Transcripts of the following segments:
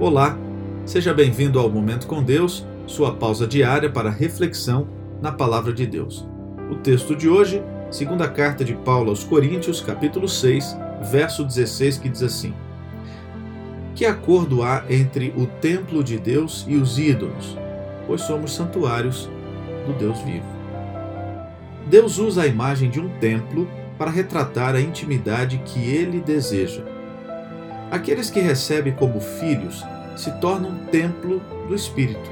Olá, seja bem-vindo ao Momento com Deus, sua pausa diária para reflexão na Palavra de Deus. O texto de hoje, segunda carta de Paulo aos Coríntios, capítulo 6, verso 16, que diz assim: Que acordo há entre o templo de Deus e os ídolos? Pois somos santuários do Deus vivo. Deus usa a imagem de um templo para retratar a intimidade que ele deseja Aqueles que recebe como filhos se tornam templo do Espírito.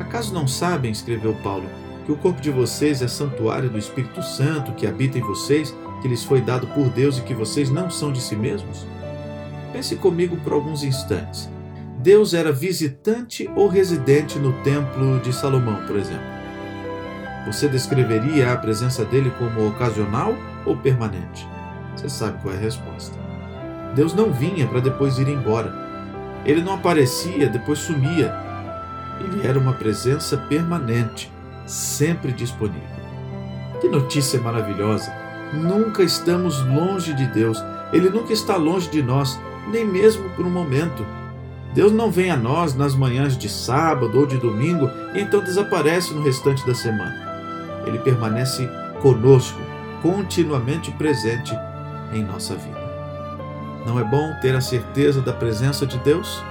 Acaso não sabem, escreveu Paulo, que o corpo de vocês é santuário do Espírito Santo que habita em vocês, que lhes foi dado por Deus e que vocês não são de si mesmos? Pense comigo por alguns instantes. Deus era visitante ou residente no templo de Salomão, por exemplo? Você descreveria a presença dele como ocasional ou permanente? Você sabe qual é a resposta. Deus não vinha para depois ir embora. Ele não aparecia, depois sumia. Ele era uma presença permanente, sempre disponível. Que notícia maravilhosa! Nunca estamos longe de Deus. Ele nunca está longe de nós, nem mesmo por um momento. Deus não vem a nós nas manhãs de sábado ou de domingo e então desaparece no restante da semana. Ele permanece conosco, continuamente presente em nossa vida. Não é bom ter a certeza da presença de Deus?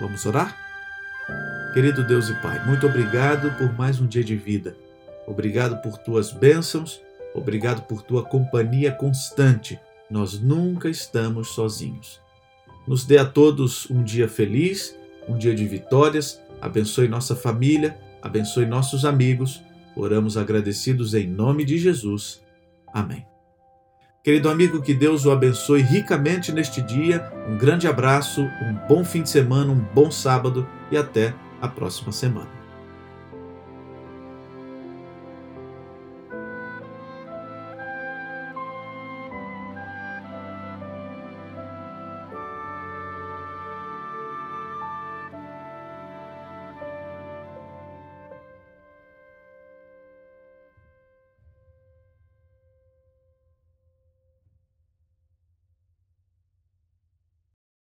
Vamos orar? Querido Deus e Pai, muito obrigado por mais um dia de vida. Obrigado por tuas bênçãos, obrigado por tua companhia constante. Nós nunca estamos sozinhos. Nos dê a todos um dia feliz, um dia de vitórias. Abençoe nossa família, abençoe nossos amigos. Oramos agradecidos em nome de Jesus. Amém. Querido amigo, que Deus o abençoe ricamente neste dia. Um grande abraço, um bom fim de semana, um bom sábado e até a próxima semana.